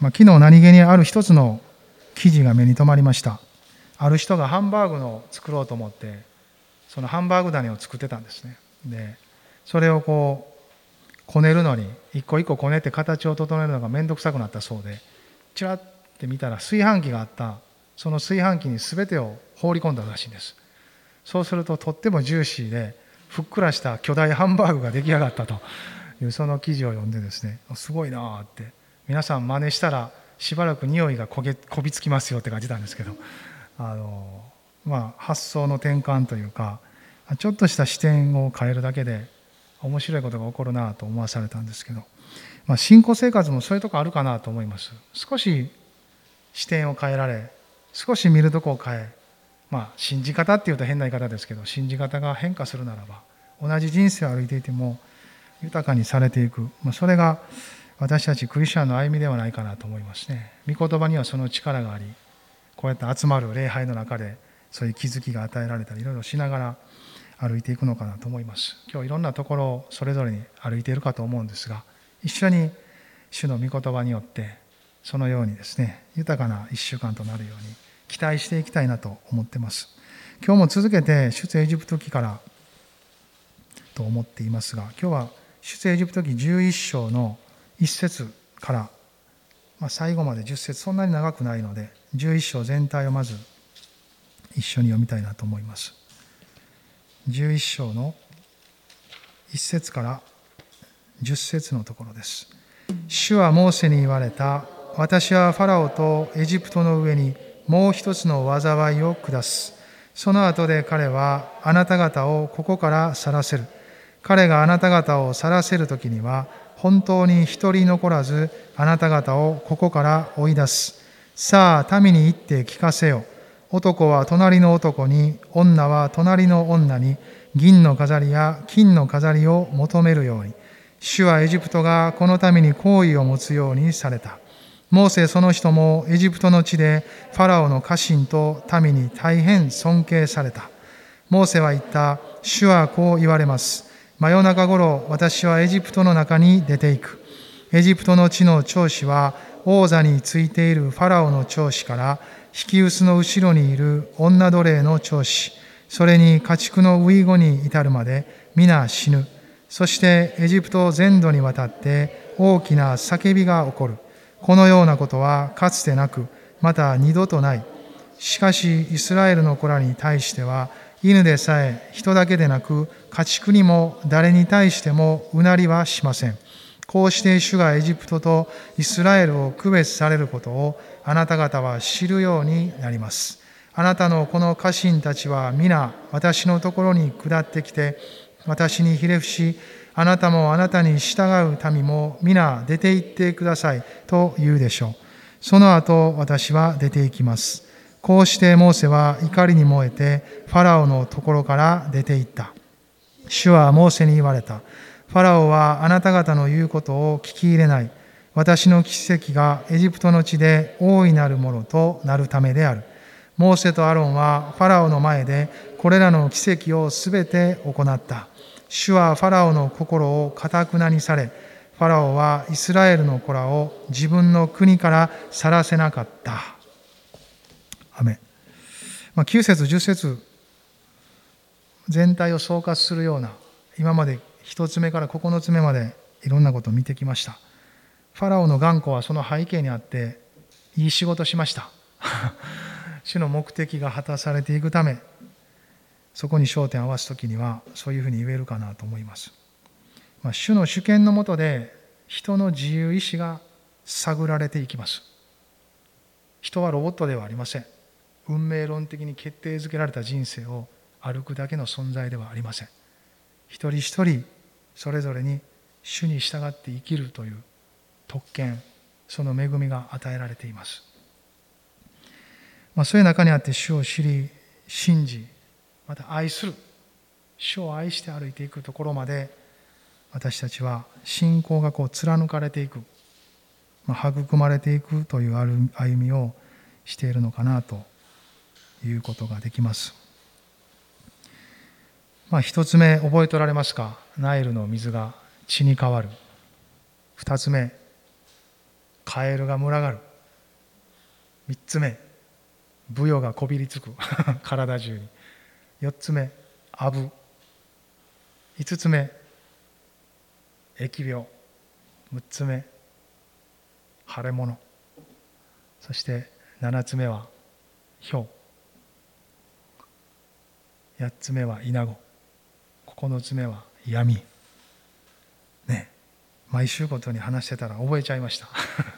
まあ、昨日何気にある一つの記事が目に留まりました。ある人がハンバーグの作ろうと思ってそのハンバーグ種を作ってたんですね。でそれをこうこねるのに一個一個こねて形を整えるのが面倒くさくなったそうでちらって見たら炊飯器があった。その炊飯器に全てを放り込んだらしいんです。そうするととってもジューシーでふっくらした巨大ハンバーグが出来上がったというその記事を読んでですねすごいなあって。皆さん真似したらしばらく匂いがこげこびつきますよって感じたんですけどあの、まあ、発想の転換というかちょっとした視点を変えるだけで面白いことが起こるなと思わされたんですけど、まあ、信仰生活もそういうとこあるかなと思います。少し視点を変えられ少し見るとこを変えまあ信じ方っていうと変な言い方ですけど信じ方が変化するならば同じ人生を歩いていても豊かにされていく、まあ、それが私たちクリスチャンの歩みではないかなと思いますね。御言葉にはその力があり、こうやって集まる礼拝の中でそういう気づきが与えられたりいろいろしながら歩いていくのかなと思います。今日いろんなところをそれぞれに歩いているかと思うんですが、一緒に主の御言葉によってそのようにですね、豊かな一週間となるように期待していきたいなと思ってます。今日も続けて出エジプト記からと思っていますが、今日は出エジプト記11章の1節から、まあ、最後まで10節そんなに長くないので11章全体をまず一緒に読みたいなと思います。11章の1節から10節のところです。主はモーセに言われた私はファラオとエジプトの上にもう一つの災いを下す。その後で彼はあなた方をここから去らせる。彼があなた方を去らせる時には本当に一人残らずあなた方をここから追い出す。さあ、民に言って聞かせよ。男は隣の男に、女は隣の女に、銀の飾りや金の飾りを求めるように。主はエジプトがこのために好意を持つようにされた。モーセその人もエジプトの地でファラオの家臣と民に大変尊敬された。モーセは言った。主はこう言われます。真夜中頃、私はエジプトの中に出ていく。エジプトの地の長子は、王座についているファラオの長子から、引き薄の後ろにいる女奴隷の長子、それに家畜のウイゴに至るまで皆死ぬ。そしてエジプト全土にわたって大きな叫びが起こる。このようなことはかつてなく、また二度とない。しかし、イスラエルの子らに対しては、犬でさえ人だけでなく家畜にも誰に対してもうなりはしません。こうして主がエジプトとイスラエルを区別されることをあなた方は知るようになります。あなたのこの家臣たちは皆私のところに下ってきて私にひれ伏しあなたもあなたに従う民も皆出て行ってくださいと言うでしょう。その後私は出て行きます。こうしてモーセは怒りに燃えてファラオのところから出て行った。主はモーセに言われた。ファラオはあなた方の言うことを聞き入れない。私の奇跡がエジプトの地で大いなるものとなるためである。モーセとアロンはファラオの前でこれらの奇跡をすべて行った。主はファラオの心をかたくなにされ、ファラオはイスラエルの子らを自分の国から去らせなかった。雨。まあ、9節10節全体を総括するような今まで1つ目から9つ目までいろんなことを見てきました。ファラオの頑固はその背景にあっていい仕事しました。主の目的が果たされていくためそこに焦点を合わす時にはそういうふうに言えるかなと思います、まあ、主の主権のもとで人の自由意志が探られていきます。人はロボットではありません。運命論的に決定づけられた人生を歩くだけの存在ではありません。一人一人それぞれに主に従って生きるという特権その恵みが与えられています、まあ、そういう中にあって主を知り信じまた愛する主を愛して歩いていくところまで私たちは信仰がこう貫かれていく、まあ、育まれていくという歩みをしているのかなということができます。まあ、一つ目覚えておられますか？ナイルの水が血に変わる。二つ目、カエルが群がる。3つ目ブヨがこびりつく。体中に。4つ目アブ。5つ目疫病。6つ目腫れ物。そして7つ目は氷8つ目はイナゴ9つ目は闇。ね。毎週ごとに話してたら覚えちゃいました。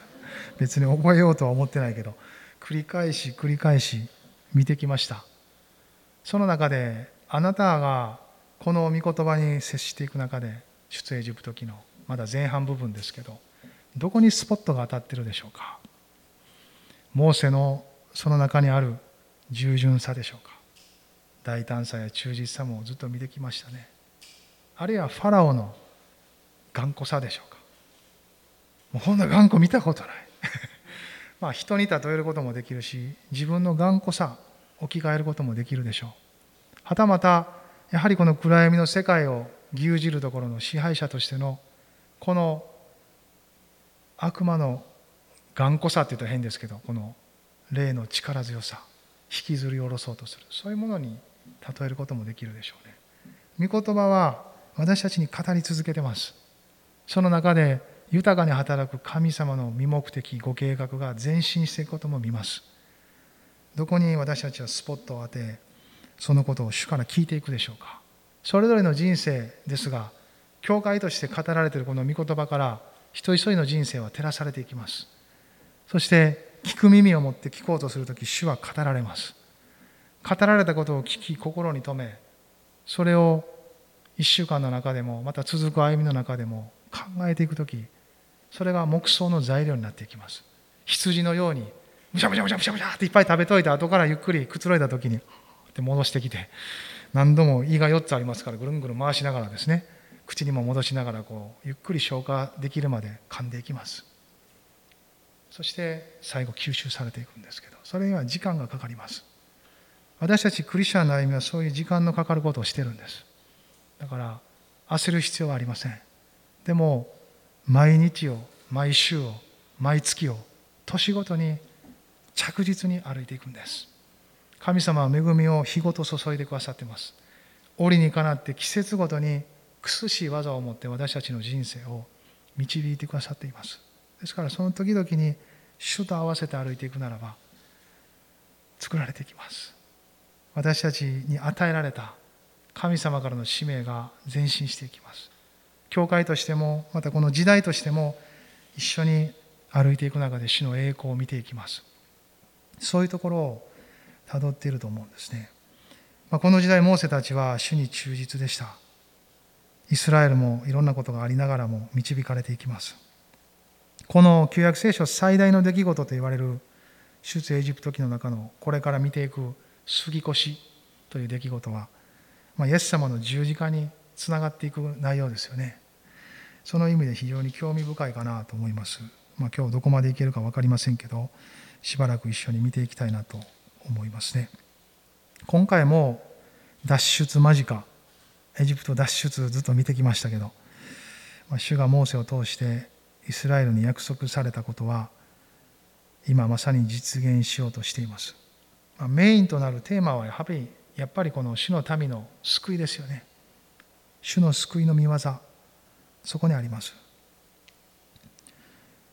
別に覚えようとは思ってないけど。繰り返し繰り返し見てきました。その中であなたがこの御言葉に接していく中で出エジプト記のまだ前半部分ですけどどこにスポットが当たってるでしょうか。モーセのその中にある従順さでしょうか。大胆さや忠実さもずっと見てきましたね。あるいはファラオの頑固さでしょうか。もうこんな頑固見たことない。まあ人に例えることもできるし自分の頑固さ置き換えることもできるでしょう。はたまたやはりこの暗闇の世界を牛耳るところの支配者としてのこの悪魔の頑固さって言ったら変ですけどこの霊の力強さ引きずり下ろそうとする。そういうものに例えることもできるでしょうね。御言葉は私たちに語り続けてます。その中で豊かに働く神様の身目的ご計画が前進していくことも見ます。どこに私たちはスポットを当てそのことを主から聞いていくでしょうか。それぞれの人生ですが教会として語られているこの御言葉から一人一人の人生は照らされていきます。そして聞く耳を持って聞こうとするとき主は語られます。語られたことを聞き心に留めそれを1週間の中でもまた続く歩みの中でも考えていくときそれが黙想の材料になっていきます。羊のようにむしゃむしゃむしゃむしゃむしゃっていっぱい食べといて後からゆっくりくつろいだ時にって戻してきて何度も胃が4つありますからぐるんぐるん回しながらですね口にも戻しながらこうゆっくり消化できるまで噛んでいきます。そして最後吸収されていくんですけどそれには時間がかかります。私たちクリスチャンの歩みはそういう時間のかかることをしてるんです。だから焦る必要はありません。でも毎日を毎週を毎月を年ごとに着実に歩いていくんです。神様は恵みを日ごと注いでくださっています。折にかなって季節ごとに苦しい技を持って私たちの人生を導いてくださっています。ですからその時々に主と合わせて歩いていくならば作られていきます。私たちに与えられた神様からの使命が前進していきます。教会としてもまたこの時代としても一緒に歩いていく中で主の栄光を見ていきます。そういうところをたどっていると思うんですね、まあ、この時代モーセたちは主に忠実でした。イスラエルもいろんなことがありながらも導かれていきます。この旧約聖書最大の出来事と言われる出エジプト記の中のこれから見ていく杉越しという出来事は、まあ、イエス様の十字架につながっていく内容ですよね。その意味で非常に興味深いかなと思います、まあ、今日どこまでいけるか分かりませんけどしばらく一緒に見ていきたいなと思いますね。今回も脱出間近。エジプト脱出ずっと見てきましたけど、まあ、主がモーセを通してイスラエルに約束されたことは今まさに実現しようとしています、メインとなるテーマはやっぱりやっぱりこの主の民の救いですよね。主の救いの見業。そこにあります。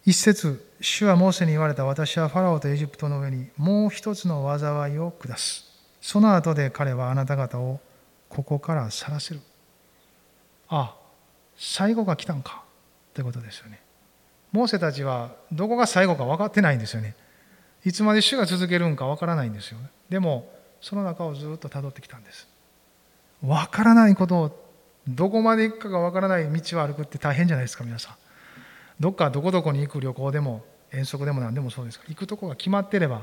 一節主はモーセに言われた私はファラオとエジプトの上にもう一つの災いを下す。その後で彼はあなた方をここから去らせる。あ最後が来たんか。ということですよね。モーセたちはどこが最後か分かってないんですよね。いつまで主が続けるんか分からないんですよね。でもその中をずっとたどってきたんです。分からないことをどこまで行くかが分からない道を歩くって大変じゃないですか皆さん。どっかどこどこに行く旅行でも遠足でも何でもそうですか行くとこが決まってれば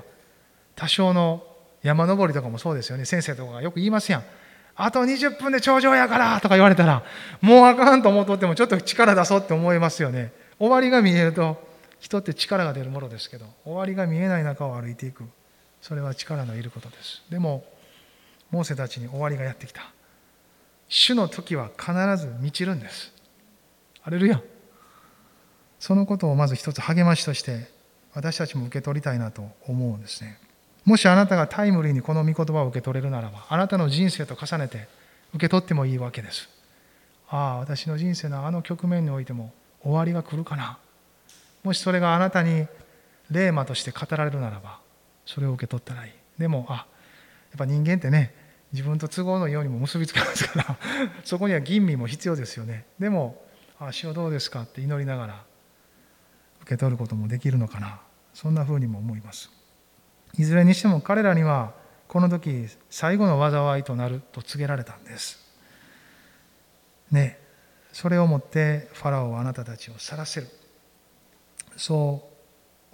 多少の山登りとかもそうですよね。先生とかがよく言いますやん。あと20分で頂上やからとか言われたらもうあかんと思っとってもちょっと力出そうって思いますよね。終わりが見えると人って力が出るものですけど終わりが見えない中を歩いていく。それは力のいることです。でもモーセたちに終わりがやってきた。主の時は必ず満ちるんです。アレルヤ。そのことをまず一つ励ましとして私たちも受け取りたいなと思うんですね。もしあなたがタイムリーにこの御言葉を受け取れるならばあなたの人生と重ねて受け取ってもいいわけです。ああ私の人生のあの局面においても終わりが来るかな。もしそれがあなたに霊魔として語られるならばそれを受け取ったらいい。でもあやっぱ人間ってね自分と都合のようにも結びつけますから そこには吟味も必要ですよね。でも「あ主をどうですか?」って祈りながら受け取ることもできるのかな。そんなふうにも思います。いずれにしても彼らにはこの時最後の災いとなると告げられたんです。ねそれをもってファラオはあなたたちを去らせる。そ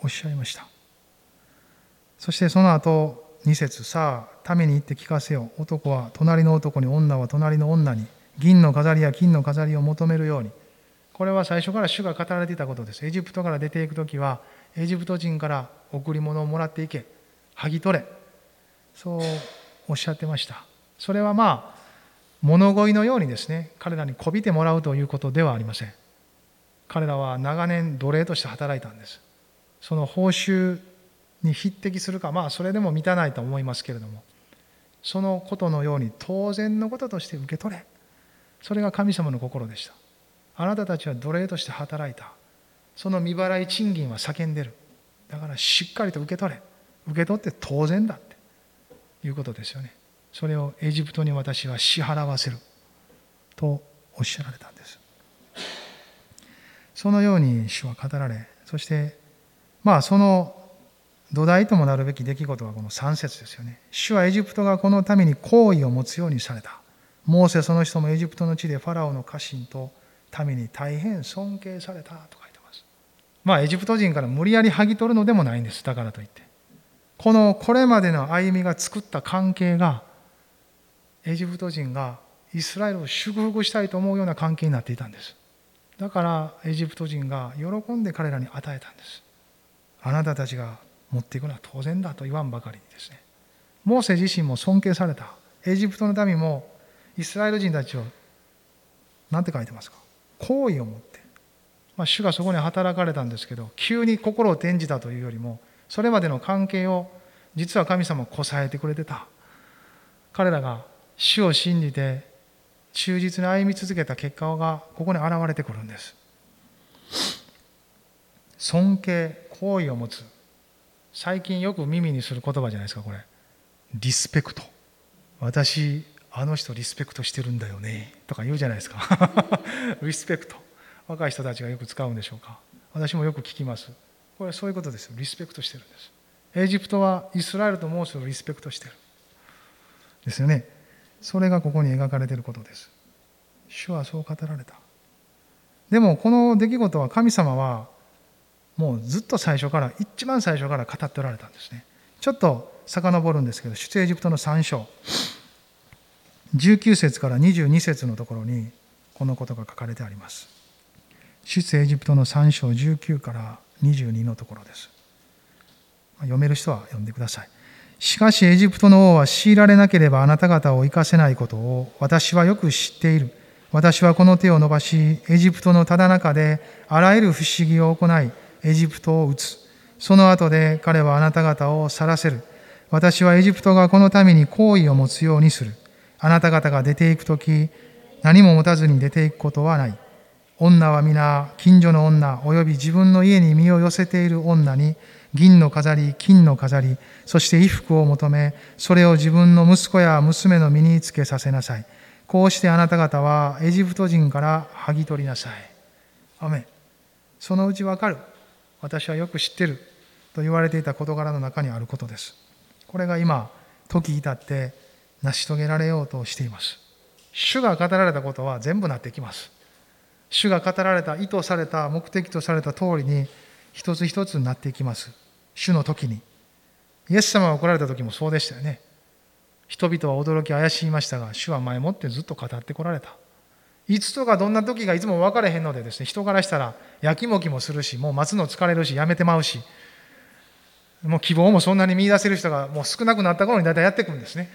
うおっしゃいました。そしてその後2節さあ民に行って聞かせよ男は隣の男に女は隣の女に銀の飾りや金の飾りを求めるように。これは最初から主が語られていたことです。エジプトから出ていく時はエジプト人から贈り物をもらっていけ。剥ぎ取れ。そうおっしゃってました。それはまあ物乞いのようにですね彼らにこびてもらうということではありません。彼らは長年奴隷として働いたんです。その報酬に匹敵するかまあそれでも満たないと思いますけれどもそのことのように当然のこととして受け取れそれが神様の心でした。あなたたちは奴隷として働いた。その未払い賃金は叫んでる。だからしっかりと受け取れ。受け取って当然だって。いうことですよね。それをエジプトに私は支払わせる。とおっしゃられたんです。そのように主は語られそしてまあその土台ともなるべき出来事はこの3節ですよね。主はエジプトがこのために好意を持つようにされた。モーセその人もエジプトの地でファラオの家臣と民に大変尊敬されたと書いてます。まあエジプト人から無理やり剥ぎ取るのでもないんです。だからといって。このこれまでの歩みが作った関係がエジプト人がイスラエルを祝福したいと思うような関係になっていたんです。だからエジプト人が喜んで彼らに与えたんです。あなたたちが持っていくのは当然だと言わんばかりにですね。モーセ自身も尊敬された。エジプトの民もイスラエル人たちを何て書いてますか？好意を持って、まあ、主がそこに働かれたんですけど急に心を転じたというよりもそれまでの関係を実は神様こさえてくれてた。彼らが主を信じて忠実に歩み続けた結果がここに現れてくるんです。尊敬好意を持つ。最近よく耳にする言葉じゃないですかこれ。リスペクト。私あの人リスペクトしてるんだよね。とか言うじゃないですか。リスペクト。若い人たちがよく使うんでしょうか。私もよく聞きます。これはそういうことです。リスペクトしてるんです。エジプトはイスラエルとモーセをリスペクトしてる。ですよね。それがここに描かれていることです。主はそう語られた。でもこの出来事は神様はもうずっと最初から一番最初から語っておられたんですね。ちょっと遡るんですけど出エジプトの3章。19節から22節のところにこのことが書かれてあります。出エジプトの3章19から22のところです。読める人は読んでください。しかしエジプトの王は強いられなければあなた方を生かせないことを私はよく知っている私はこの手を伸ばしエジプトのただ中であらゆる不思議を行いエジプトを打つ。その後で彼はあなた方を去らせる。私はエジプトがこのために好意を持つようにする。あなた方が出ていくとき、何も持たずに出ていくことはない。女は皆、近所の女、及び自分の家に身を寄せている女に、銀の飾り、金の飾り、そして衣服を求め、それを自分の息子や娘の身につけさせなさい。こうしてあなた方はエジプト人から剥ぎ取りなさい。アメそのうちわかる。私はよく知ってると言われていた事柄の中にあることです。これが今、時至って成し遂げられようとしています。主が語られたことは全部なってきます。主が語られた、意図された、目的とされた通りに一つ一つなっていきます。主の時に。イエス様が来られた時もそうでしたよね。人々は驚き怪しいましたが、主は前もってずっと語ってこられた。いつとかどんな時がいつも分かれへんのでですね人からしたらやきもきもするしもう待つの疲れるしやめてまうしもう希望もそんなに見出せる人がもう少なくなった頃に大体やってくるんですね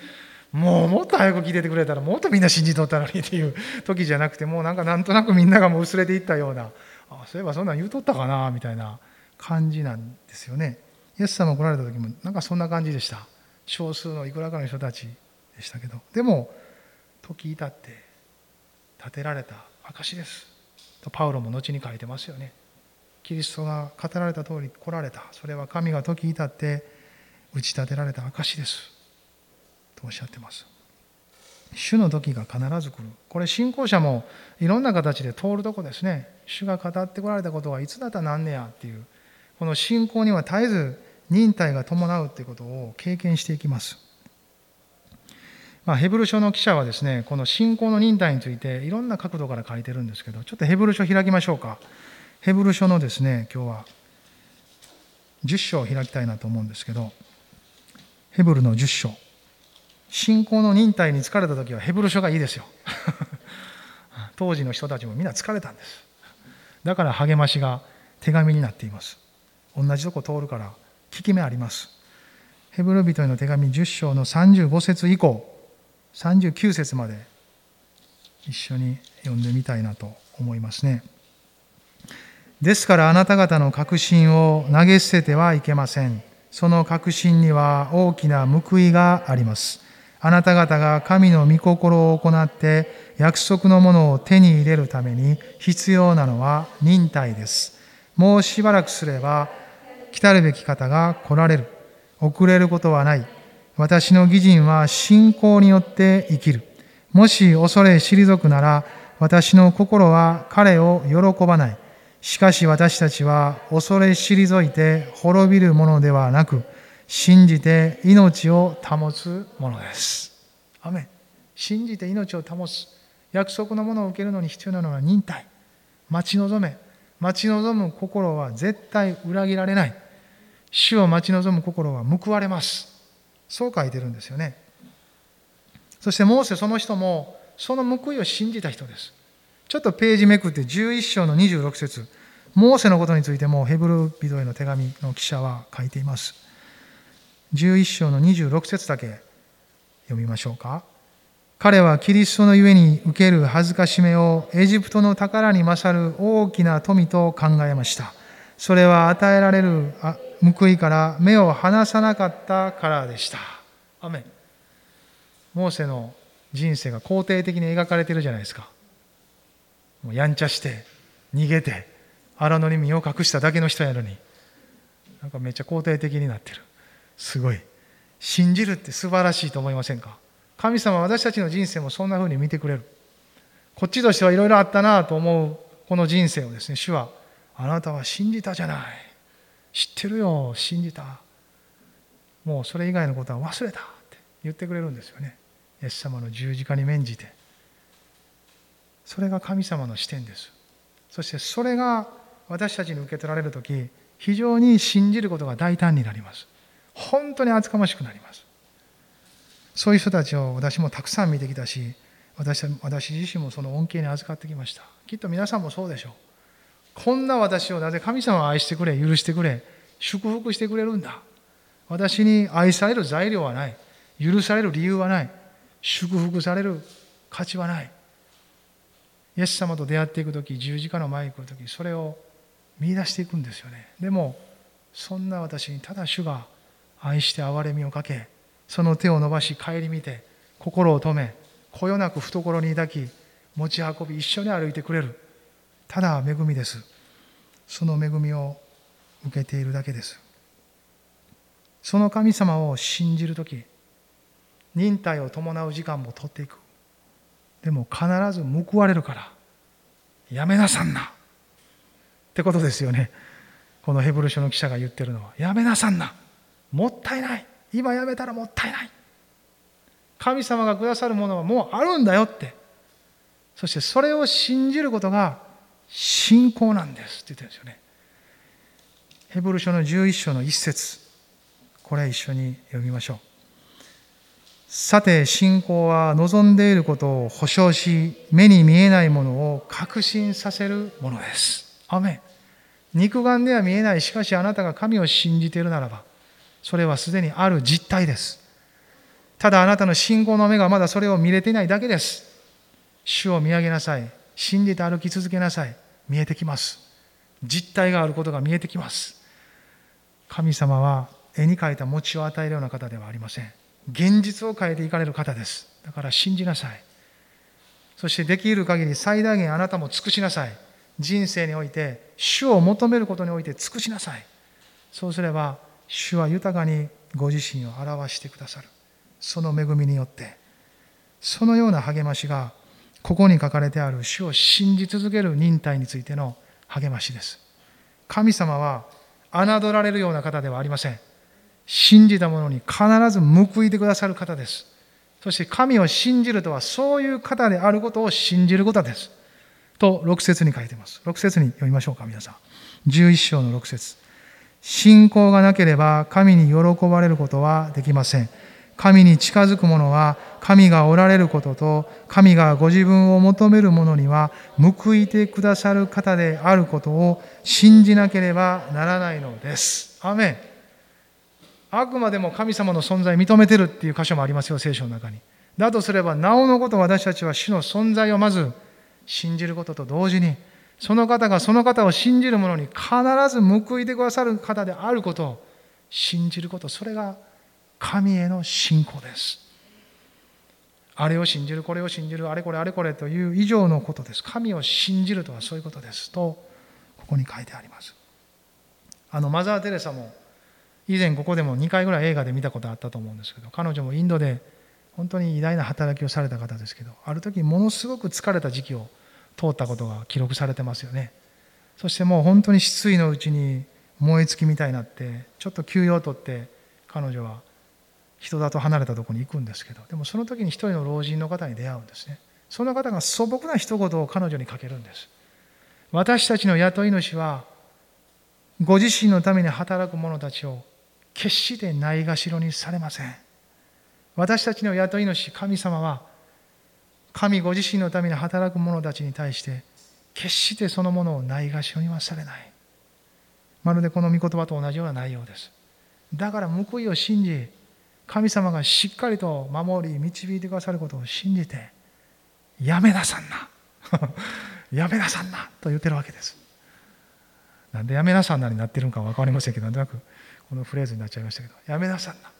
もうもっと早く聞いててくれたらもっとみんな信じとったのにっていう 時じゃなくてもうなんかなんとなくみんながもう薄れていったようなあそういえばそんなん言うとったかなみたいな感じなんですよねイエス様来られた時もなんかそんな感じでした。少数のいくらかの人たちでしたけど。でも時至って建てられた証です。とパウロも後に書いてますよね。キリストが語られた通り来られた。それは神が時至って打ち立てられた証です。とおっしゃってます。主の時が必ず来る。これ信仰者もいろんな形で通るとこですね。主が語ってこられたことはいつだったらなんねやっていう。この信仰には絶えず忍耐が伴うということを経験していきますまあ、ヘブル書の記者はですね、この信仰の忍耐についていろんな角度から書いてるんですけど、ちょっとヘブル書開きましょうか。ヘブル書のですね、今日は10章を開きたいなと思うんですけど、ヘブルの10章。信仰の忍耐に疲れた時はヘブル書がいいですよ。当時の人たちもみんな疲れたんです。だから励ましが手紙になっています。同じとこ通るから効き目あります。ヘブル人への手紙10章の35節以降、39節まで一緒に読んでみたいなと思いますね。ですからあなた方の確信を投げ捨ててはいけません。その確信には大きな報いがあります。あなた方が神の御心を行って約束のものを手に入れるために必要なのは忍耐です。もうしばらくすれば来たるべき方が来られる。遅れることはない。私の義人は信仰によって生きる。もし恐れ退くなら、私の心は彼を喜ばない。しかし私たちは恐れ退いて滅びるものではなく、信じて命を保つものです。アメ信じて命を保つ。約束のものを受けるのに必要なのは忍耐。待ち望め。待ち望む心は絶対裏切られない。主を待ち望む心は報われます。そう書いてるんですよね。そしてモーセその人もその報いを信じた人です。ちょっとページめくって11章の26節モーセのことについてもヘブル人への手紙の記者は書いています。11章の26節だけ読みましょうか。彼はキリストのゆえに受ける恥ずかしめをエジプトの宝に勝る大きな富と考えました。それは与えられる報いから目を離さなかったからでした。アメモーセの人生が肯定的に描かれてるじゃないですか。もうやんちゃして、逃げて、荒野に身を隠しただけの人やのに、なんかめっちゃ肯定的になってる。すごい。信じるって素晴らしいと思いませんか？神様は私たちの人生もそんな風に見てくれる。こっちとしてはいろいろあったなと思うこの人生をですね、主は、あなたは信じたじゃない。知ってるよ信じた。もうそれ以外のことは忘れたって言ってくれるんですよね。イエス様の十字架に免じて。それが神様の視点です。そしてそれが私たちに受け取られる時非常に信じることが大胆になります。本当に厚かましくなります。そういう人たちを私もたくさん見てきたし私私自身もその恩恵に預かってきました。きっと皆さんもそうでしょう。こんな私をなぜ神様は愛してくれ、許してくれ、祝福してくれるんだ。私に愛される材料はない。許される理由はない。祝福される価値はない。イエス様と出会っていく時十字架の前に来る時それを見出していくんですよね。でも、そんな私にただ主が愛して憐れみをかけ、その手を伸ばし顧みて、心を止め、こよなく懐に抱き、持ち運び、一緒に歩いてくれる。ただ恵みです。その恵みを受けているだけです。その神様を信じる時忍耐を伴う時間も取っていく。でも必ず報われるからやめなさんな。ってことですよね。このヘブル書の記者が言ってるのは。やめなさんな。もったいない。今やめたらもったいない。神様がくださるものはもうあるんだよって。そしてそれを信じることが信仰なんですって言ってるんですよね。ヘブル書の11章の一節これ一緒に読みましょう。さて信仰は望んでいることを保証し目に見えないものを確信させるものです。アメ肉眼では見えないしかしあなたが神を信じているならばそれはすでにある実態です。ただあなたの信仰の目がまだそれを見れていないだけです。主を見上げなさい。信じて歩き続けなさい。見えてきます。実体があることが見えてきます。神様は絵に描いた餅を与えるような方ではありません。現実を変えていかれる方です。だから信じなさい。そしてできる限り最大限あなたも尽くしなさい。人生において主を求めることにおいて尽くしなさい。そうすれば主は豊かにご自身を表してくださる。その恵みによってそのような励ましがここに書かれてある主を信じ続ける忍耐についての励ましです。神様は侮られるような方ではありません。信じた者に必ず報いてくださる方です。そして神を信じるとはそういう方であることを信じることです。と6節に書いています。6節に読みましょうか皆さん。11章の6節。信仰がなければ神に喜ばれることはできません。神に近づく者は神がおられることと神がご自分を求める者には報いてくださる方であることを信じなければならないのです。アメンあくまでも神様の存在を認めてるっていう箇所もありますよ聖書の中に。だとすればなおのこと私たちは主の存在をまず信じることと同時にその方がその方を信じる者に必ず報いてくださる方であることを信じることそれが神への信仰です。あれを信じる、これを信じる、あれこれあれこれという以上のことです。神を信じるとはそういうことです。と、ここに書いてあります。あの、マザー・テレサも、以前ここでも2回ぐらい映画で見たことあったと思うんですけど、彼女もインドで本当に偉大な働きをされた方ですけど、ある時ものすごく疲れた時期を通ったことが記録されてますよね。そしてもう本当に失意のうちに燃え尽きみたいになって、ちょっと休養を取って彼女は人里離れたところに行くんですけどでもその時に一人の老人の方に出会うんですね。その方が素朴な一言を彼女にかけるんです。私たちの雇い主はご自身のために働く者たちを決してないがしろにされません。私たちの雇い主神様は神ご自身のために働く者たちに対して決してそのものをないがしろにはされない。まるでこの御言葉と同じような内容です。だから報いを信じ神様がしっかりと守り導いてくださることを信じてやめなさんな。やめなさんなと言ってるわけです。なんでやめなさんなになってるのか分かりませんけどなんとなくこのフレーズになっちゃいましたけどやめなさんな。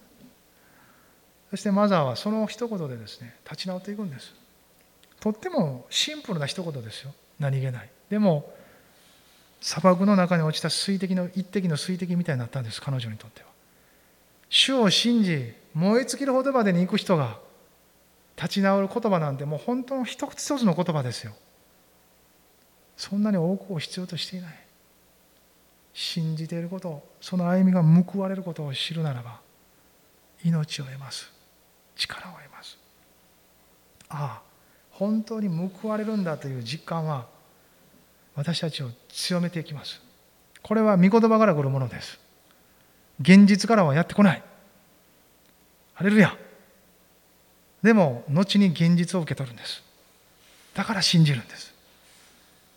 そしてマザーはその一言でですね立ち直っていくんです。とってもシンプルな一言ですよ。何気ない。でも砂漠の中に落ちた水滴の一滴の水滴みたいになったんです彼女にとっては。主を信じ燃え尽きるほどまでに行く人が立ち直る言葉なんてもう本当の一つ一つの言葉ですよ。そんなに多くを必要としていない。信じていることその歩みが報われることを知るならば命を得ます。力を得ます。ああ本当に報われるんだという実感は私たちを強めていきます。これは御言葉から来るものです。現実からはやってこない。ハレルヤ。でも、後に現実を受け取るんです。だから信じるんです。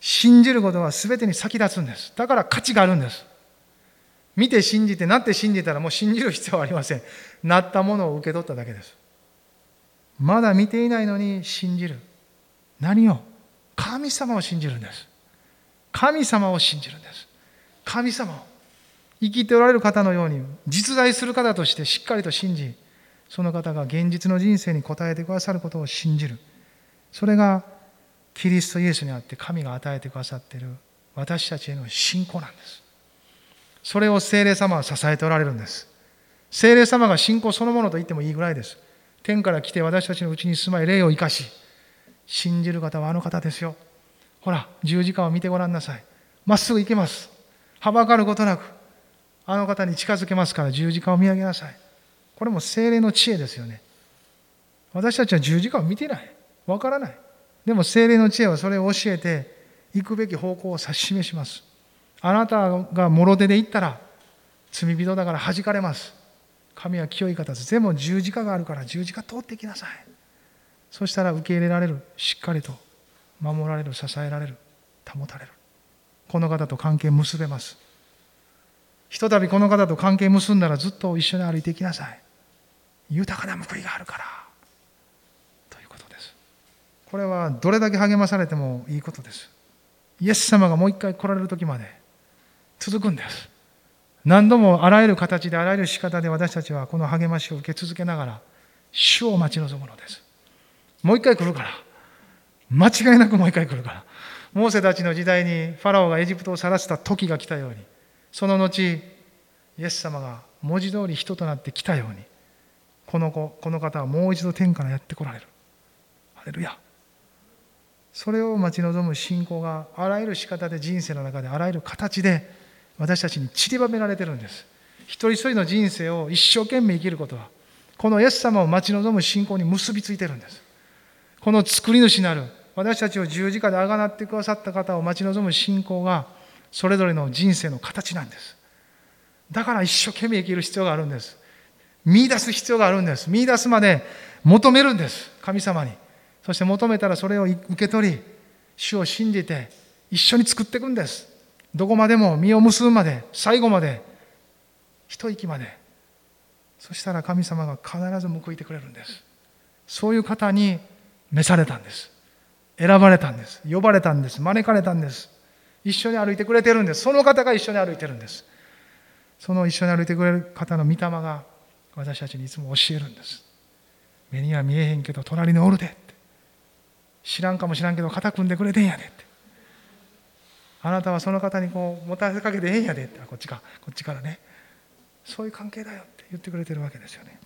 信じることは全てに先立つんです。だから価値があるんです。見て信じて、なって信じたらもう信じる必要はありません。なったものを受け取っただけです。まだ見ていないのに信じる。何を？神様を信じるんです。神様を信じるんです。神様を。生きておられる方のように実在する方としてしっかりと信じその方が現実の人生に応えてくださることを信じる。それがキリストイエスにあって神が与えてくださっている私たちへの信仰なんです。それを精霊様は支えておられるんです。精霊様が信仰そのものと言ってもいいぐらいです。天から来て私たちのうちに住まい霊を生かし信じる方はあの方ですよ。ほら十字架を見てごらんなさい。まっすぐ行けます。はばかることなくあの方に近づけますから十字架を見上げなさい。これも精霊の知恵ですよね。私たちは十字架を見てない。わからない。でも精霊の知恵はそれを教えて、行くべき方向を指し示します。あなたがもろ手で行ったら、罪人だから弾かれます。神は清い方です。でも十字架があるから十字架通ってきなさい。そしたら受け入れられる。しっかりと守られる、支えられる、保たれる。この方と関係結べます。ひとたびこの方と関係結んだらずっと一緒に歩いていきなさい。豊かな報いがあるから。ということです。これはどれだけ励まされてもいいことです。イエス様がもう一回来られる時まで続くんです何度もあらゆる形であらゆる仕方で私たちはこの励ましを受け続けながら主を待ち望むのですもう一回来るから間違いなくもう一回来るからモーセたちの時代にファラオがエジプトを晒した時が来たようにその後イエス様が文字通り人となって来たようにこの子この方はもう一度天からやってこられる。ハレルヤ。それを待ち望む信仰があらゆる仕方で人生の中であらゆる形で私たちに散りばめられてるんです。一人一人の人生を一生懸命生きることはこのイエス様を待ち望む信仰に結びついてるんです。この作り主なる私たちを十字架であがなってくださった方を待ち望む信仰がそれぞれの人生の形なんです。だから一生懸命生きる必要があるんです。見出す必要があるんです。見出すまで求めるんです。神様に。そして求めたらそれを受け取り主を信じて一緒に作っていくんです。どこまでも実を結ぶまで最後まで一息まで。そしたら神様が必ず報いてくれるんです。そういう方に召されたんです。選ばれたんです。呼ばれたんです。招かれたんです。一緒に歩いてくれてるんです。その方が一緒に歩いてるんです。その一緒に歩いてくれる方の御霊が私たちにいつも教えるんです。目には見えへんけど隣におるで知らんかもしらんけど肩組んでくれてんやでって。あなたはその方にこう持たせかけてええんやでって。こっちか。こっちからね。そういう関係だよって言ってくれてるわけですよね。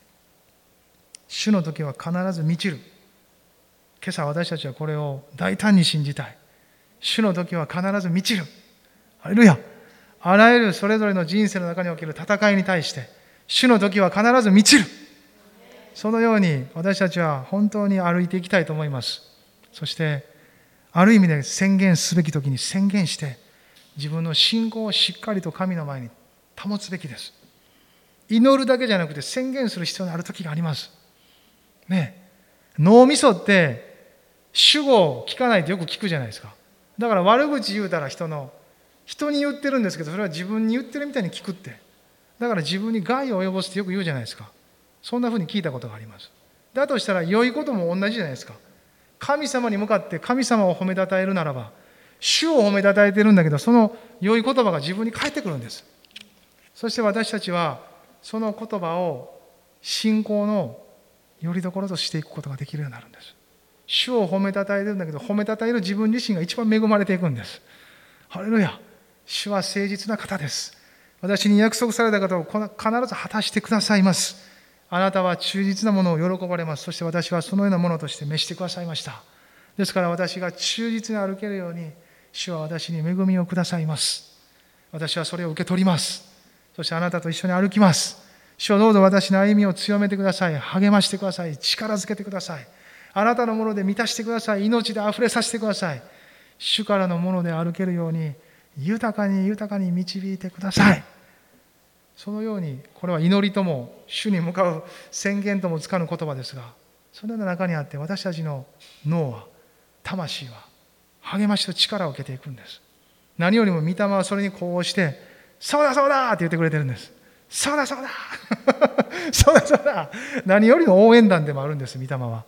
主の時は必ず満ちる。今朝私たちはこれを大胆に信じたい。主の時は必ず満ちる。あれるやあらゆるそれぞれの人生の中における戦いに対して主の時は必ず満ちる。そのように私たちは本当に歩いていきたいと思います。そしてある意味で宣言すべき時に宣言して自分の信仰をしっかりと神の前に保つべきです。祈るだけじゃなくて宣言する必要がある時があります。ね脳みそって主語を聞かないとよく聞くじゃないですか。だから悪口言うたら人の人に言ってるんですけどそれは自分に言ってるみたいに聞くって。だから自分に害を及ぼすってよく言うじゃないですか。そんなふうに聞いたことがあります。だとしたら良いことも同じじゃないですか。神様に向かって神様を褒めたたえるならば主を褒めたたえてるんだけどその良い言葉が自分に返ってくるんです。そして私たちはその言葉を信仰のよりどころとしていくことができるようになるんです。主を褒めたたえるんだけど褒めたたえる自分自身が一番恵まれていくんですハレルヤ主は誠実な方です私に約束された方を必ず果たしてくださいますあなたは忠実なものを喜ばれます。そして私はそのようなものとして召してくださいました。ですから私が忠実に歩けるように、主は私に恵みをくださいます。私はそれを受け取ります。そしてあなたと一緒に歩きます。主はどうぞ私の歩みを強めてください。励ましてください。力づけてください。あなたのもので満たしてください。命で溢れさせてください。主からのもので歩けるように、豊かに豊かに導いてください。そのようにこれは祈りとも主に向かう宣言ともつかぬ言葉ですがそのような中にあって私たちの脳は魂は励ましと力を受けていくんです何よりも御霊はそれにこうして「そうだそうだ!」って言ってくれてるんですそうだそうだ そうだそうだ何よりの応援団でもあるんです御霊は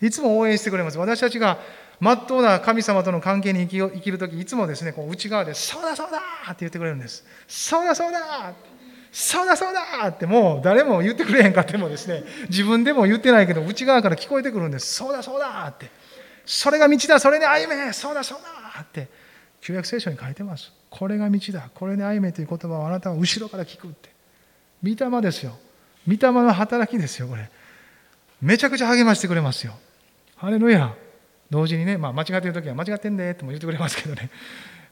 いつも応援してくれます。私たちがまっとうな神様との関係に生き生きる時いつもですねこう内側で「そうだそうだ!」って言ってくれるんです。そうだそうだそうだそうだってもう誰も言ってくれへんかってもですね自分でも言ってないけど内側から聞こえてくるんです。そうだそうだって。それが道だそれに歩め。そうだそうだって。旧約聖書に書いてます。これが道だ。これに歩めという言葉をあなたは後ろから聞くって。御霊ですよ。御霊の働きですよこれ。めちゃくちゃ励ましてくれますよ。ハレルヤ。同時にね、まあ、間違ってる時は間違ってんでっても言ってくれますけどね。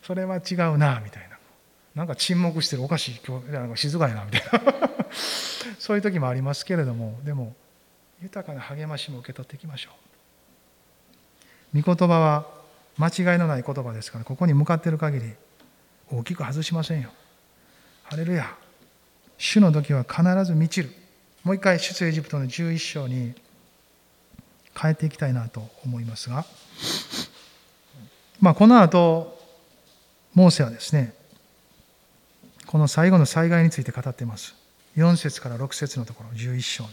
それは違うなみたいな。なんか沈黙してる。おかしい。今日なんか静かやなみたいな。そういう時もありますけれども。でも豊かな励ましも受け取っていきましょう。御言葉は間違いのない言葉ですからここに向かっている限り大きく外しませんよ。ハレルヤ。主の時は必ず満ちる。もう一回出エジプトの11章に変えていきたいなと思いますがまあこの後モーセはですねこの最後の災害について語っています。4節から6節のところ、11章の。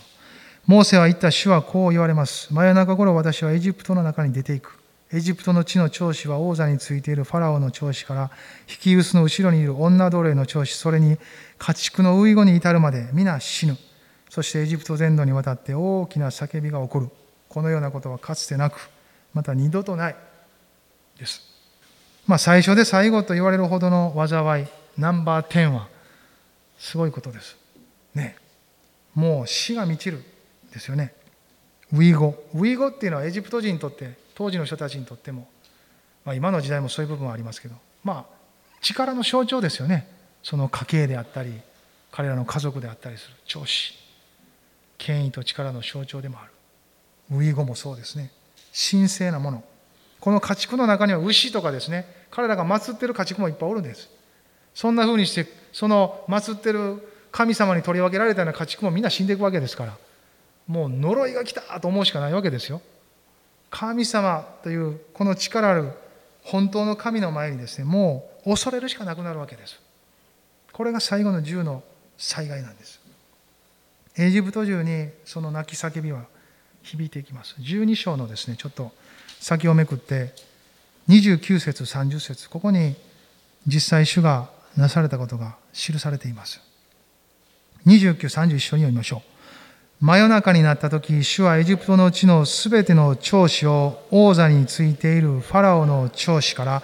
モーセは言った主はこう言われます。真夜中頃私はエジプトの中に出ていく。エジプトの地の長子は王座についているファラオの長子から引き薄の後ろにいる女奴隷の長子それに家畜の遺後に至るまで皆死ぬそしてエジプト全土にわたって大きな叫びが起こるこのようなことはかつてなくまた二度とない。です。まあ最初で最後と言われるほどの災いナンバー10はすごいことです。ね。もう死が満ちるですよね。ウイゴ。ウイゴっていうのはエジプト人にとって当時の人たちにとっても、まあ、今の時代もそういう部分はありますけどまあ力の象徴ですよね。その家系であったり彼らの家族であったりする長子。権威と力の象徴でもある。ウイゴもそうですね神聖なものこの家畜の中には牛とかですね彼らが祀ってる家畜もいっぱいおるんですそんなふうにしてその祀ってる神様に取り分けられたような家畜もみんな死んでいくわけですからもう呪いが来たと思うしかないわけですよ。神様というこの力ある本当の神の前にですねもう恐れるしかなくなるわけです。これが最後の10の災害なんです。エジプト中にその泣き叫びは響いていきます。12章のですねちょっと先をめくって29節30節ここに実際主がなされたことが記されています。29、30一緒に読みましょう。真夜中になった時、主はエジプトの地のすべての長子を王座についているファラオの長子から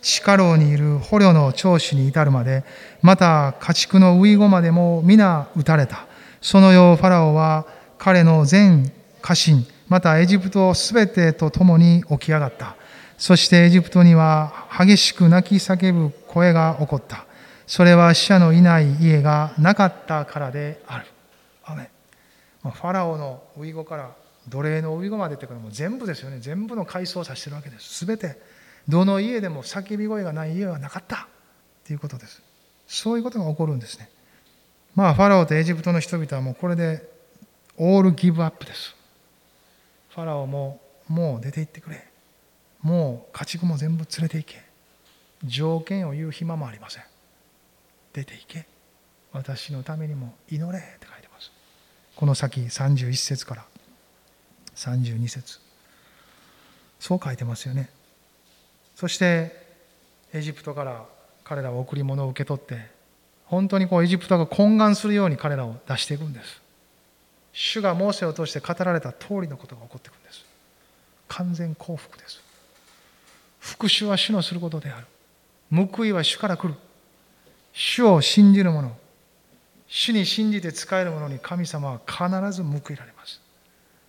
地下牢にいる捕虜の長子に至るまで、また家畜の遺後までも皆撃たれた。そのようファラオは彼の全家臣、またエジプトすべてと共に起き上がった。そしてエジプトには激しく泣き叫ぶ声が起こった。それは死者のいない家がなかったからである。アメファラオのウイゴから奴隷のウイゴまでってからもう全部ですよね。全部の階層を指してるわけです。全て。どの家でも叫び声がない家はなかった。っていうことです。そういうことが起こるんですね。まあファラオとエジプトの人々はもうこれでオールギブアップです。ファラオももう出て行ってくれ。もう家畜も全部連れて行け。条件を言う暇もありません。出て行け。私のためにも祈れって書いてます。この先31節から。32節。そう書いてますよね。そしてエジプトから彼らは贈り物を受け取って本当にこうエジプトが懇願するように彼らを出していくんです。主がモーセを通して語られた通りのことが起こっていくんです。完全幸福です。復讐は主のすることである。報いは主から来る。主を信じる者。主に信じて使える者に神様は必ず報いられます。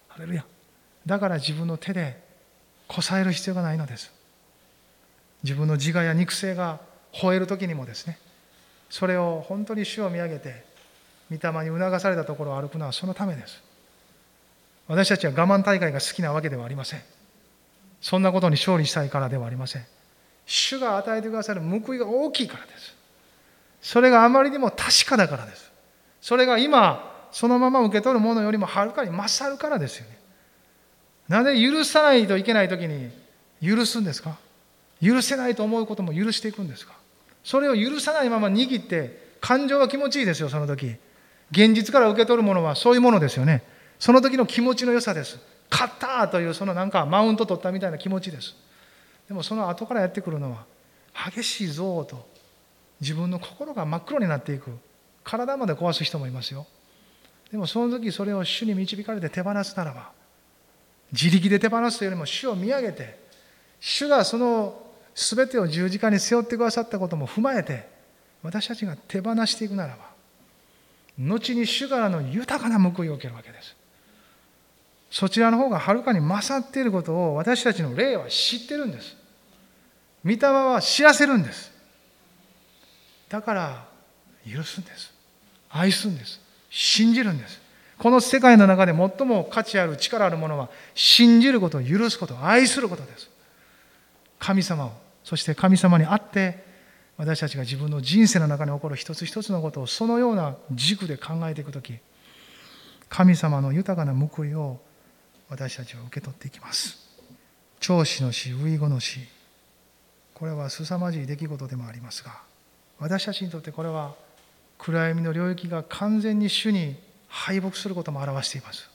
ハレルヤ。だから自分の手でこさえる必要がないのです。自分の自我や肉声が吠える時にもですね、それを本当に主を見上げて、御霊に促されたところを歩くのはそのためです。私たちは我慢大会が好きなわけではありません。そんなことに勝利したいからではありません。主が与えてくださる報いが大きいからです。それがあまりにも確かだからです。それが今そのまま受け取るものよりもはるかに勝るからですよねなぜ許さないといけない時に許すんですか？許せないと思うことも許していくんですか？それを許さないまま握って感情が気持ちいいですよその時現実から受け取るものはそういうものですよね。その時の気持ちの良さです。勝ったというそのなんかマウント取ったみたいな気持ちです。でもその後からやってくるのは激しい憎悪と自分の心が真っ黒になっていく。体まで壊す人もいますよ。でもその時それを主に導かれて手放すならば自力で手放すというよりも主を見上げて主がその全てを十字架に背負ってくださったことも踏まえて私たちが手放していくならば後に主からの豊かな報いを受けるわけですそちらの方がはるかに勝っていることを私たちの霊は知ってるんです御霊は知らせるんですだから許すんです愛すんです。信じるんです。この世界の中で最も価値ある力あるものは信じること、許すこと、愛することです。神様を、そして神様にあって私たちが自分の人生の中に起こる一つ一つのことをそのような軸で考えていくとき、神様の豊かな報いを私たちは受け取っていきます。長子の死、遺後の死、これは凄まじい出来事でもありますが、私たちにとってこれは暗闇の領域が完全に主に敗北することも表しています。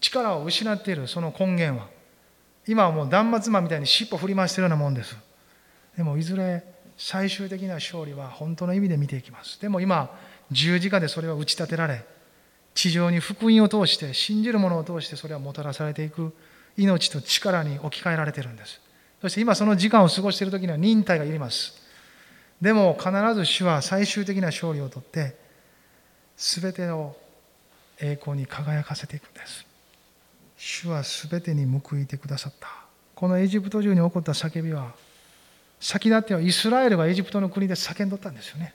力を失っているその根源は今はもう断末魔みたいに尻尾振り回しているようなもんです。でもいずれ最終的な勝利は本当の意味で見ていきます。でも今十字架でそれは打ち立てられ地上に福音を通して信じる者を通してそれはもたらされていく命と力に置き換えられているんです。そして今その時間を過ごしている時には忍耐がいります。でも必ず主は最終的な勝利をとって全ての栄光に輝かせていくんです。主は全てに報いてくださった。このエジプト中に起こった叫びは先立ってはイスラエルがエジプトの国で叫んどったんですよね。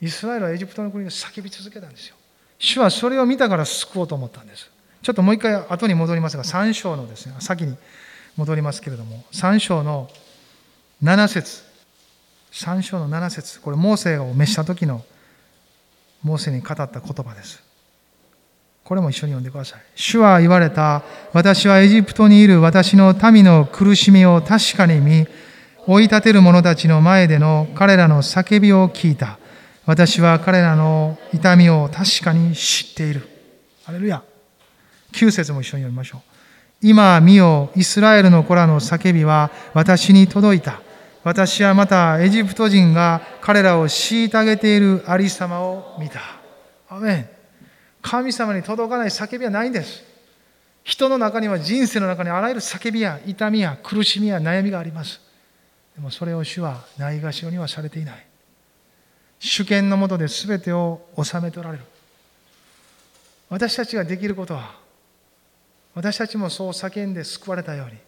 イスラエルはエジプトの国で叫び続けたんですよ。主はそれを見たから救おうと思ったんです。ちょっともう一回後に戻りますが3章のですね先に戻りますけれども3章の7節。3章の7節。これモーセを召した時のモーセに語った言葉です。これも一緒に読んでください。主は言われた。私はエジプトにいる。私の民の苦しみを確かに見追い立てる者たちの前での彼らの叫びを聞いた私は彼らの痛みを確かに知っている。アレルヤ。9節も一緒に読みましょう。今見よ、イスラエルの子らの叫びは私に届いた。私はまたエジプト人が彼らを虐げているありさまを見た。アメン。神様に届かない叫びはないんです。人の中には人生の中にあらゆる叫びや痛みや苦しみや悩みがあります。でもそれを主はないがしろにはされていない。主権のもとで全てを収めておられる。私たちができることは私たちもそう叫んで救われたように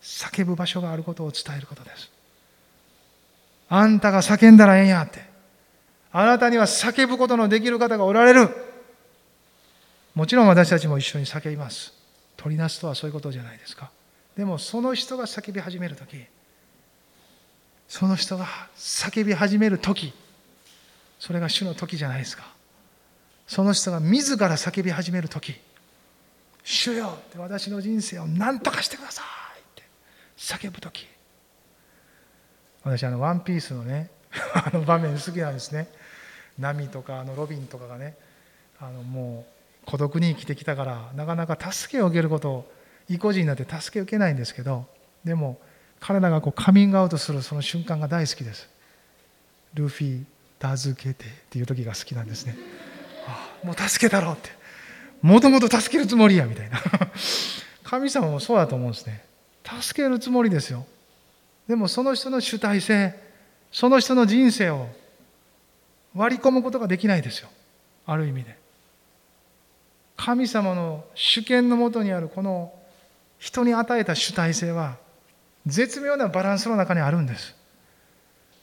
叫ぶ場所があることを伝えることです。あんたが叫んだらええんやって。あなたには叫ぶことのできる方がおられる。もちろん私たちも一緒に叫びます。取りなすとはそういうことじゃないですか。でもその人が叫び始める時その人が叫び始める時それが主の時じゃないですか。その人が自ら叫び始める時主よって私の人生を何とかしてくださいって叫ぶ時。私あのワンピースのね あの場面好きなんですね。波とかあのロビンとかがねあのもう孤独に生きてきたからなかなか助けを受けることを意固地になって助けを受けないんですけどでも彼らがこうカミングアウトするその瞬間が大好きですルフィ助けてっていう時が好きなんですね。ああもう助けたろうって。もともと助けるつもりやみたいな。神様もそうだと思うんですね。助けるつもりですよ。でもその人の主体性、その人の人生を割り込むことができないですよ。ある意味で。神様の主権のもとにあるこの人に与えた主体性は絶妙なバランスの中にあるんです。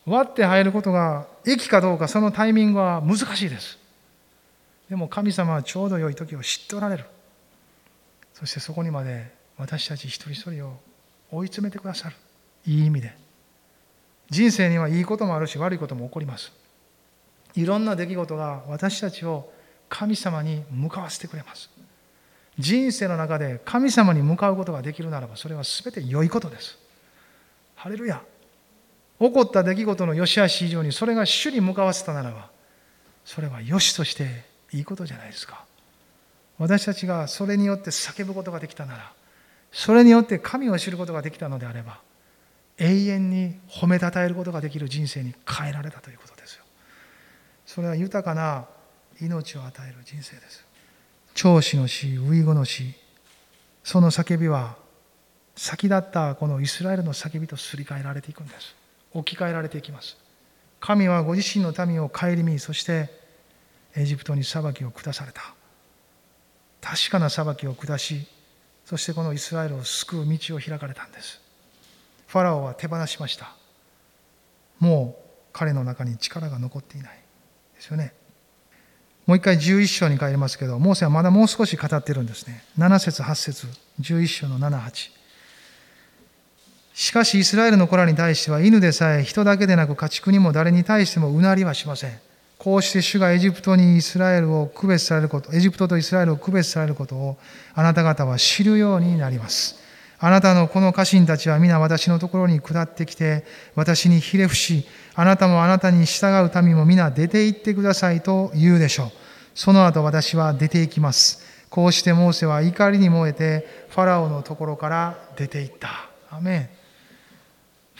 割って入ることが益かどうかそのタイミングは難しいです。でも神様はちょうど良い時を知っておられる。そしてそこにまで私たち一人一人を追い詰めてくださる。いい意味で。人生にはいいこともあるし悪いことも起こります。いろんな出来事が私たちを神様に向かわせてくれます。人生の中で神様に向かうことができるならばそれは全て良いことです。ハレルヤ。起こった出来事の良し悪し以上にそれが主に向かわせたならばそれは良しとしていいことじゃないですか。私たちがそれによって叫ぶことができたならそれによって神を知ることができたのであれば永遠に褒めたたえることができる人生に変えられたということですよ。それは豊かな命を与える人生です。長子の死遺後の死その叫びは先立ったこのイスラエルの叫びとすり替えられていくんです。置き換えられていきます。神はご自身の民を顧みそしてエジプトに裁きを下された。確かな裁きを下しそしてこのイスラエルを救う道を開かれたんです。ファラオは手放しました。もう彼の中に力が残っていない。ですよね。もう一回11章に帰りますけどモーセはまだもう少し語ってるんですね。7節8節11章の78しかしイスラエルの子らに対しては犬でさえ人だけでなく家畜にも誰に対してもうなりはしません。こうして主がエジプトにイスラエルを区別されること、エジプトとイスラエルを区別されることをあなた方は知るようになります。あなたのこの家臣たちは皆私のところに下ってきて、私にひれ伏し、あなたもあなたに従う民も皆出て行ってくださいと言うでしょう。その後私は出て行きます。こうしてモーセは怒りに燃えてファラオのところから出て行ったアメン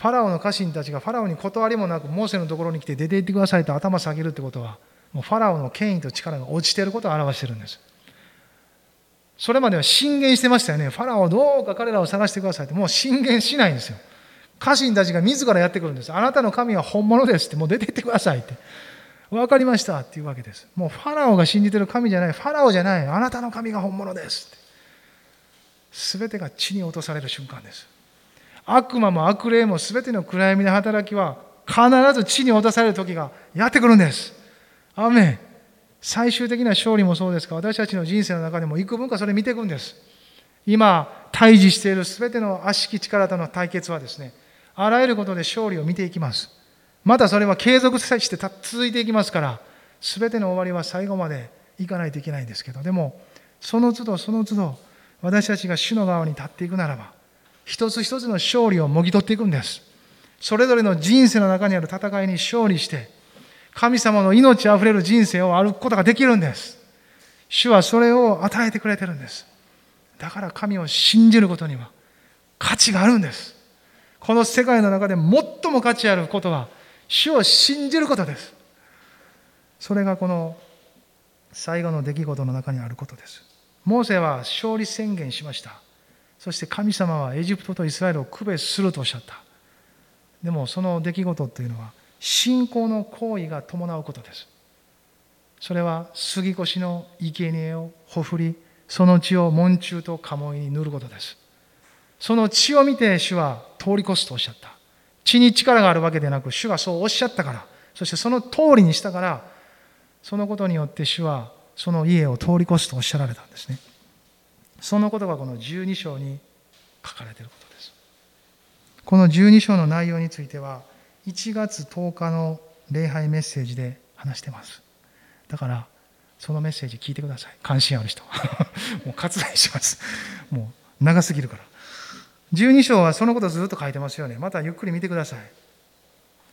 ファラオの家臣たちがファラオに断りもなくモーセのところに来て出て行ってくださいと頭下げるってことはもうファラオの権威と力が落ちていることを表しているんです。それまでは進言してましたよね。ファラオどうか彼らを探してくださいって。もう進言しないんですよ。家臣たちが自らやってくるんです。あなたの神は本物ですって。もう出て行ってくださいって。分かりましたっていうわけです。もうファラオが信じてる神じゃない。ファラオじゃない。あなたの神が本物ですって。全てが地に落とされる瞬間です。悪魔も悪霊も全ての暗闇の働きは必ず地に落とされる時がやってくるんです。アメン。最終的な勝利もそうですが私たちの人生の中でも幾分かそれ見ていくんです。今対峙している全ての悪しき力との対決はですねあらゆることで勝利を見ていきます。またそれは継続して続いていきますから全ての終わりは最後までいかないといけないんですけどでもその都度その都度私たちが主の側に立っていくならば一つ一つの勝利をもぎ取っていくんです。それぞれの人生の中にある戦いに勝利して神様の命あふれる人生を歩くことができるんです。主はそれを与えてくれてるんです。だから神を信じることには価値があるんです。この世界の中で最も価値あることは主を信じることです。それがこの最後の出来事の中にあることです。モーセは勝利宣言しました。そして神様はエジプトとイスラエルを区別するとおっしゃった。でもその出来事というのは信仰の行為が伴うことです。それは杉越の生贄をほふりその血を門中と鴨居に塗ることです。その血を見て主は通り越すとおっしゃった。血に力があるわけでなく主がそうおっしゃったから。そしてその通りにしたからそのことによって主はその家を通り越すとおっしゃられたんですね。そのことがこの12章に書かれていることです。この12章の内容については1月10日の礼拝メッセージで話してます。だからそのメッセージ聞いてください。関心ある人。もう割愛します。もう長すぎるから。12章はそのことずっと書いてますよね。またゆっくり見てください。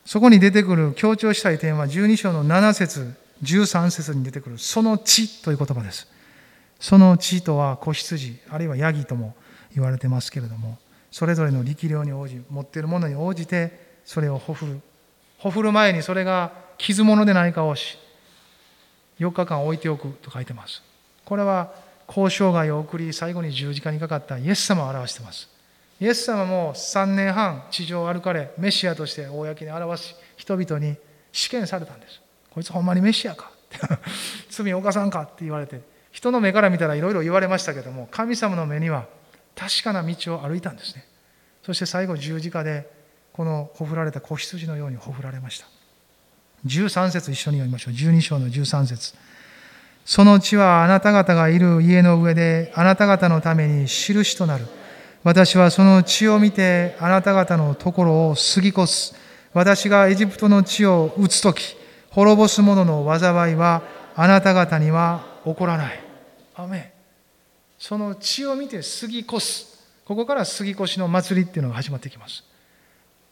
そこに出てくる強調したい点は12章の7節13節に出てくるその地という言葉です。その地とは子羊あるいはヤギとも言われてますけれどもそれぞれの力量に応じ持っているものに応じてそれをほふる。ほふる前にそれが傷物でないかをし4日間置いておくと書いてます。これは交渉外を送り最後に十字架にかかったイエス様を表してます。イエス様も3年半地上を歩かれメシアとして公に表し人々に試験されたんです。こいつほんまにメシアか。罪を犯さんかって言われて人の目から見たらいろいろ言われましたけども神様の目には確かな道を歩いたんですね。そして最後十字架でこのほふられた子羊のようにほふられました。13節一緒に読みましょう。12章の13節。その地はあなた方がいる家の上であなた方のために印となる。私はその地を見てあなた方のところを過ぎ越す。私がエジプトの地を打つとき滅ぼす者の災いはあなた方には起こらない。アメその血を見て過ぎ越す。ここから過ぎ越しの祭りっていうのが始まってきます。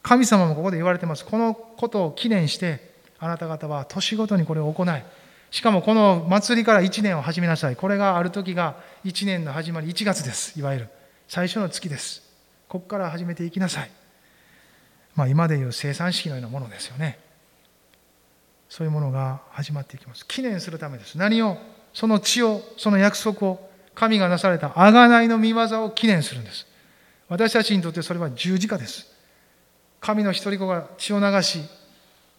神様もここで言われてます。このことを記念して、あなた方は年ごとにこれを行い、しかもこの祭りから1年を始めなさい。これがある時が1年の始まり、1月です。いわゆる。最初の月です。ここから始めていきなさい。まあ今でいう生産式のようなものですよね。そういうものが始まっていきます。記念するためです。何を？その血を、その約束を、神がなされた贖いの御業を記念するんです。私たちにとってそれは十字架です。神の一人子が血を流し、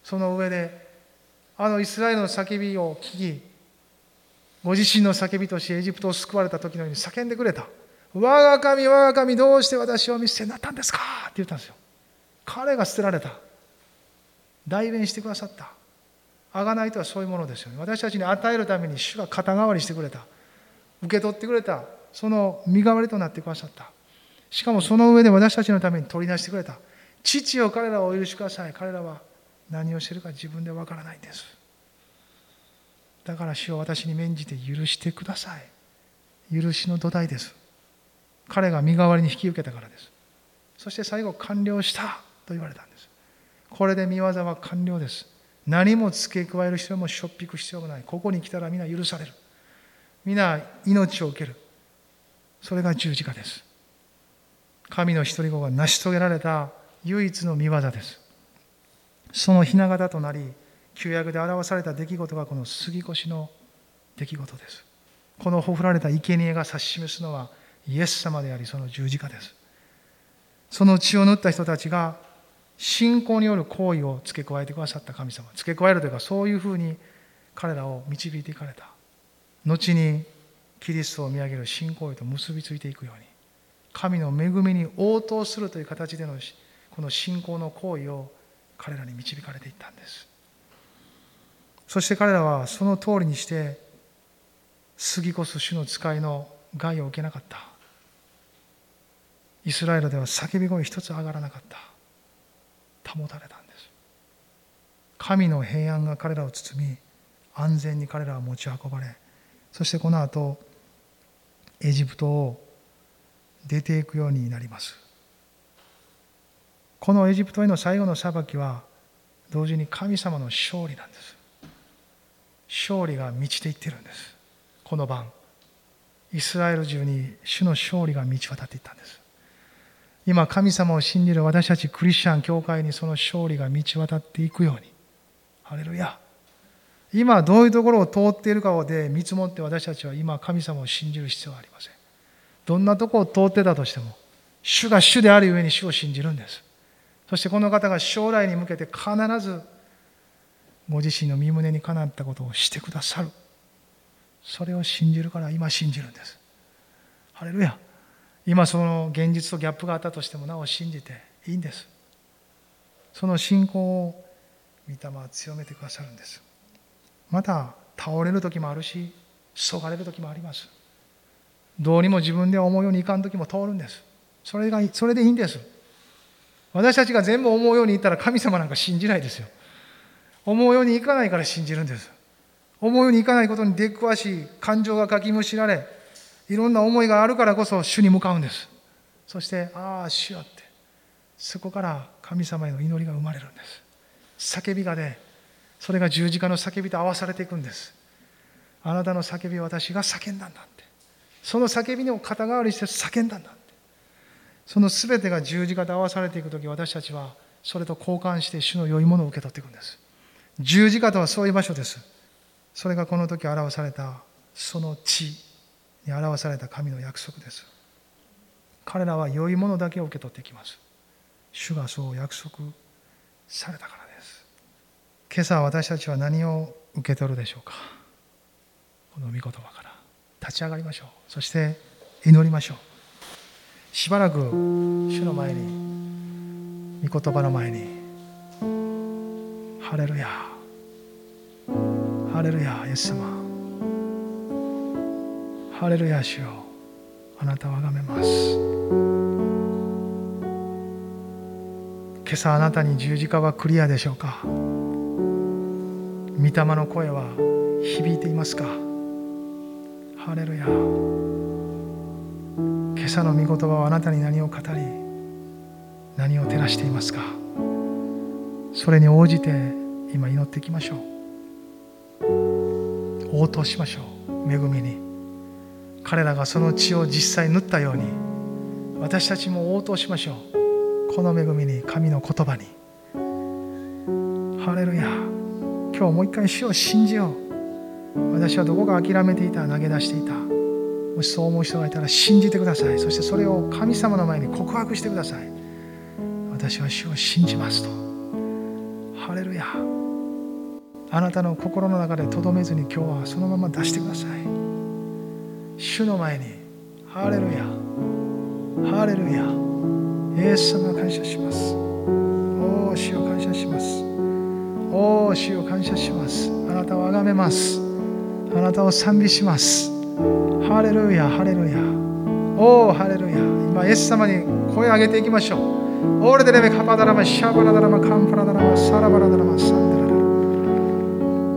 その上で、あのイスラエルの叫びを聞き、ご自身の叫びとしてエジプトを救われた時のように叫んでくれた。我が神、我が神、どうして私を見捨てになったんですか？って言ったんですよ。彼が捨てられた。代弁してくださった。あがないとはそういうものですよね。私たちに与えるために主が肩代わりしてくれた。受け取ってくれた。その身代わりとなってくださった。しかもその上で私たちのために取り出してくれた。父よ彼らをお許しください。彼らは何をしてるか自分でわからないんです。だから主を私に免じて許してください。許しの土台です。彼が身代わりに引き受けたからです。そして最後完了したと言われたんです。これで見業は完了です。何も付け加える必要もしょっぴく必要もない。ここに来たら皆許される。皆命を受ける。それが十字架です。神の一人子が成し遂げられた唯一の見業です。その雛形となり旧約で表された出来事がこの杉越の出来事です。このほふられた生贄が指し示すのはイエス様でありその十字架です。その血を塗った人たちが信仰による行為を付け加えてくださった神様付け加えるというかそういうふうに彼らを導いていかれた。後にキリストを見上げる信仰へと結びついていくように神の恵みに応答するという形でのこの信仰の行為を彼らに導かれていったんです。そして彼らはその通りにして過ぎ越す主の使いの害を受けなかった。イスラエルでは叫び声一つ上がらなかった。保たれたんです。神の平安が彼らを包み安全に彼らは持ち運ばれそしてこの後エジプトを出ていくようになります。このエジプトへの最後の裁きは同時に神様の勝利なんです。勝利が満ちていってるんです。この晩イスラエル中に主の勝利が満ち渡っていったんです。今神様を信じる私たちクリスチャン教会にその勝利が満ち渡っていくように。ハレルヤ。今どういうところを通っているかで見積もって私たちは今神様を信じる必要はありません。どんなとこを通ってたとしても主が主であるゆえに主を信じるんです。そしてこの方が将来に向けて必ずご自身の身胸にかなったことをしてくださる。それを信じるから今信じるんです。ハレルヤ。今その現実とギャップがあったとしてもなお信じていいんです。その信仰を御霊は強めてくださるんです。また倒れる時もあるしそがれる時もあります。どうにも自分で思うようにいかん時も通るんです。それがそれでいいんです。私たちが全部思うようにいったら神様なんか信じないですよ。思うようにいかないから信じるんです。思うようにいかないことに出くわしい感情がかきむしられいろんな思いがあるからこそ主に向かうんです。そしてああ主よって。そこから神様への祈りが生まれるんです。叫びがねそれが十字架の叫びと合わされていくんです。あなたの叫びを私が叫んだんだって。その叫びを肩代わりして叫んだんだって。その全てが十字架と合わされていく時私たちはそれと交換して主の良いものを受け取っていくんです。十字架とはそういう場所です。それがこの時表されたその地。に表された神の約束です。彼らは良いものだけを受け取ってきます。主がそう約束されたからです。今朝私たちは何を受け取るでしょうか。この御言葉から。立ち上がりましょう。そして祈りましょう。しばらく主の前に御言葉の前にハレルヤ。ハレルヤイエス様。ハレルヤ主よ。あなたをあがめます。今朝あなたに十字架はクリアでしょうか。御霊の声は響いていますか。ハレルヤ。今朝の御言葉はあなたに何を語り何を照らしていますか。それに応じて今祈っていきましょう。応答しましょう。恵みに。彼らがその血を実際塗ったように私たちも応答しましょう。この恵みに神の言葉に。ハレルヤ。今日もう一回主を信じよう。私はどこか諦めていた投げ出していた。もしそう思う人がいたら信じてください。そしてそれを神様の前に告白してください。私は主を信じますと。ハレルヤ。あなたの心の中でとどめずに今日はそのまま出してください。主の前に。ハレルヤ。ハレルヤ。イエス様感謝します。おお主を感謝します。おお主を感謝します。あなたをあがめます。あなたを賛美します。ハレルヤ。ハレルヤ。おおハレルヤ。今イエス様に声を上げていきましょう。オーレデレベカパダラマシャバラダラマカンパラダラマサラバラダラマサンデララ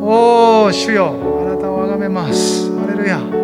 おお主よ。あなたをあがめます。ハレルヤ。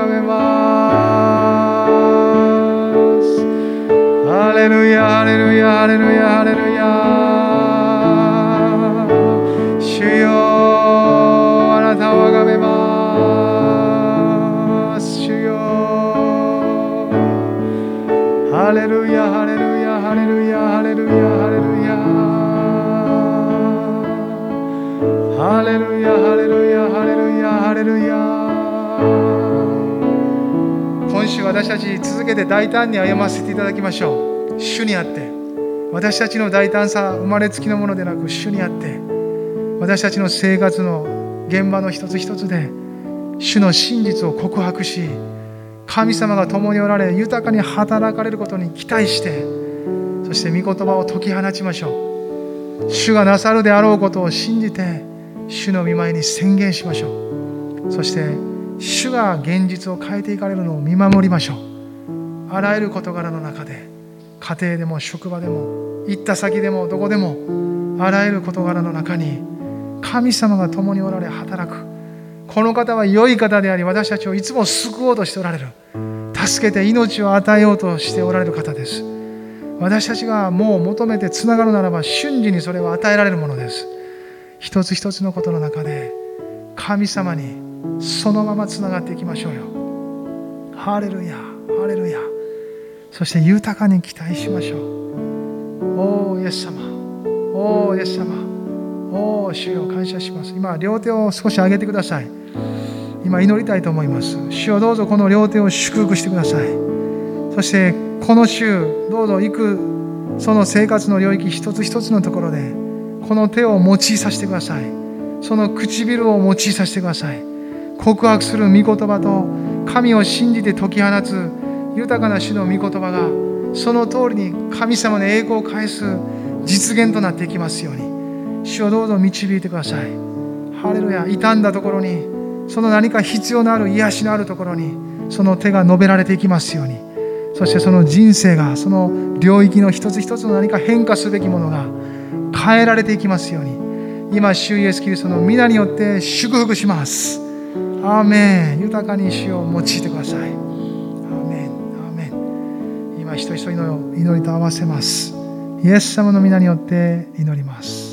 レルヤ、ハレルヤ、ハレルヤ、ハレルヤ。主よ、あなたを崇めます。主よハレルヤハレルヤハレルヤハレルヤハレルヤハレルヤハレルヤハレルヤハレルヤ今週私たち続けて大胆に歩ませていただきましょう主にあって私たちの大胆さ生まれつきのものでなく主にあって私たちの生活の現場の一つ一つで主の真実を告白し神様が共におられ豊かに働かれることに期待してそして御言葉を解き放ちましょう。主がなさるであろうことを信じて主の御前に宣言しましょう。そして主が現実を変えていかれるのを見守りましょう。あらゆる事柄の中で家庭でも職場でも行った先でもどこでもあらゆる事柄の中に神様が共におられ働く。この方は良い方であり私たちをいつも救おうとしておられる。助けて命を与えようとしておられる方です。私たちがもう求めてつながるならば瞬時にそれは与えられるものです。一つ一つのことの中で神様にそのままつながっていきましょうよ。ハレルヤハレルヤ。そして豊かに期待しましょう。おおイエス様。おおイエス様。おお主よ感謝します。今両手を少し上げてください。今祈りたいと思います。主をどうぞこの両手を祝福してください。そしてこの週どうぞ行くその生活の領域一つ一つのところでこの手を用いさせてください。その唇を用いさせてください。告白する御言葉と神を信じて解き放つ豊かな主の御言葉がその通りに神様の栄光を返す実現となっていきますように。主をどうぞ導いてください。ハレルヤ。傷んだところにその何か必要のある癒しのあるところにその手が述べられていきますように。そしてその人生がその領域の一つ一つの何か変化すべきものが変えられていきますように。今主イエスキリストの皆によって祝福します。アーメン。豊かに主を用いてください。人一人の祈りと合わせます。イエス様の皆によって祈ります。